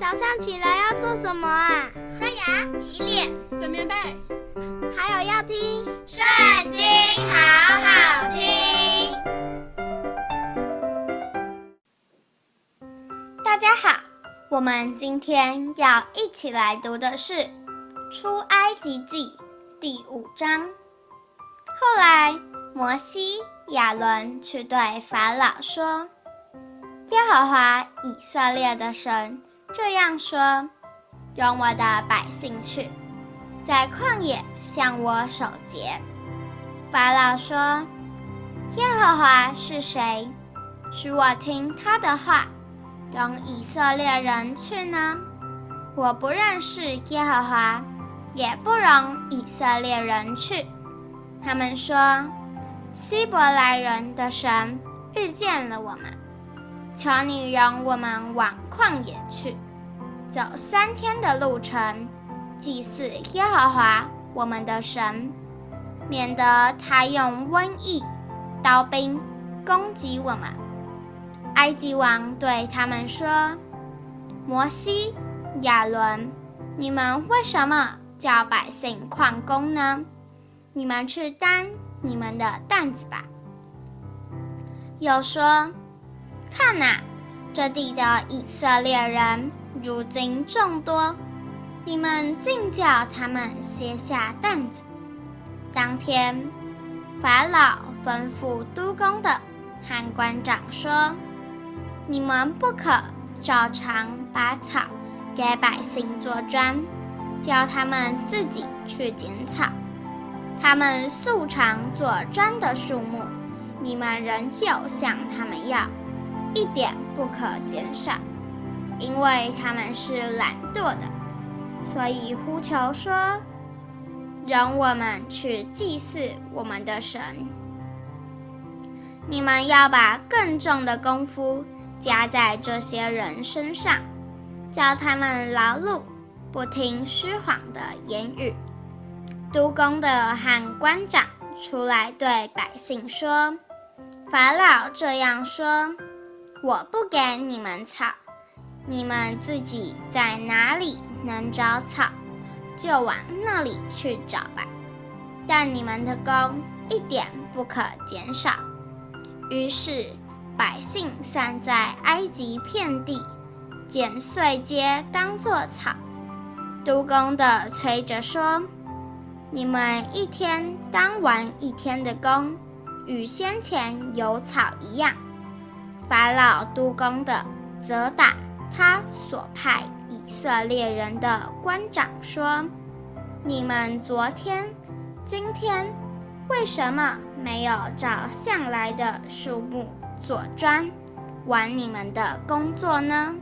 早上起来要做什么啊？刷牙、洗脸、整棉被，还有要听《圣经》，好好听。大家好，我们今天要一起来读的是《出埃及记》第五章。后来，摩西、亚伦去对法老说：“耶和华以色列的神这样说：容我的百姓去，在旷野向我守节。”法老说：“耶和华是谁？使我听他的话，容以色列人去呢？我不认识耶和华，也不容以色列人去。”他们说：“希伯来人的神遇见了我们，求你容我们往旷野去，走三天的路程，祭祀耶和华我们的神，免得他用瘟疫、刀兵攻击我们。”埃及王对他们说：“摩西、亚伦，你们为什么叫百姓旷工呢？”你们去担你们的担子吧。又说：“看哪，这地的以色列人如今众多，你们竟叫他们卸下担子。”当天，法老吩咐督工的和官长说：“你们不可照常把草给百姓做砖，叫他们自己去捡草。”他们素常做砖的数目，你们仍旧向他们要，一点不可减少，因为他们是懒惰的，所以呼求说：“容我们去祭祀我们的神。”你们要把更重的功夫加在这些人身上，叫他们劳碌，不听虚谎的言语。督工的和官长出来对百姓说：“法老这样说，我不给你们草，你们自己在哪里能找草，就往那里去找吧。但你们的工一点不可减少。”于是百姓散在埃及遍地，捡碎秸当作草。督工的催着说。你们一天当完一天的工，与先前有草一样。法老督工的责打他所派以色列人的官长说：“你们昨天、今天为什么没有照向来的数目做砖，完你们的工作呢？”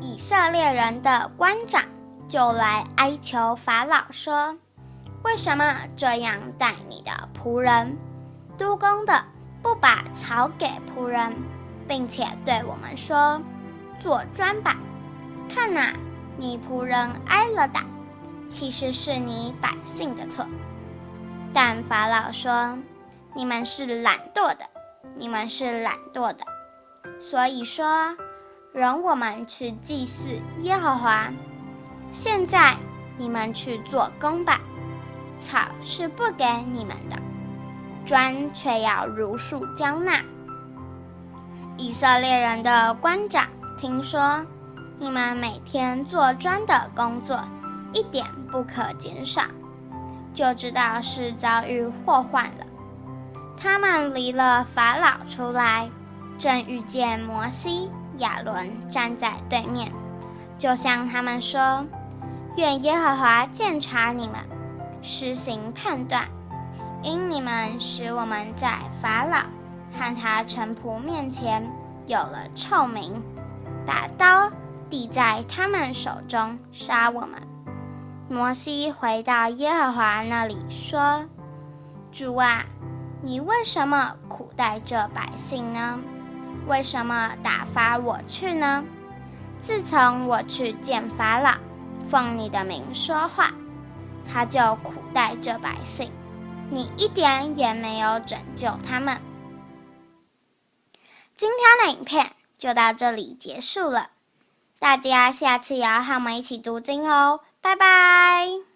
以色列人的官长就来哀求法老说。为什么这样待你的仆人？督工的不把草给仆人，并且对我们说：“做砖吧。”看哪，你仆人挨了打，其实是你百姓的错。但法老说：“你们是懒惰的，你们是懒惰的，所以说，容我们去祭祀耶和华。现在你们去做工吧。”草是不给你们的，砖却要如数交纳。以色列人的官长听说你们每天做砖的工作一点不可减少，就知道是遭遇祸患了。他们离了法老出来，正遇见摩西、亚伦站在对面，就向他们说：“愿耶和华鉴察你们。”施行判断，因你们使我们在法老和他臣仆面前有了臭名，把刀递在他们手中杀我们。摩西回到耶和华那里说：“主啊，你为什么苦待这百姓呢？为什么打发我去呢？自从我去见法老，奉你的名说话。”他就苦待这百姓，你一点也没有拯救他们。今天的影片就到这里结束了，大家下次也要和我们一起读经哦，拜拜。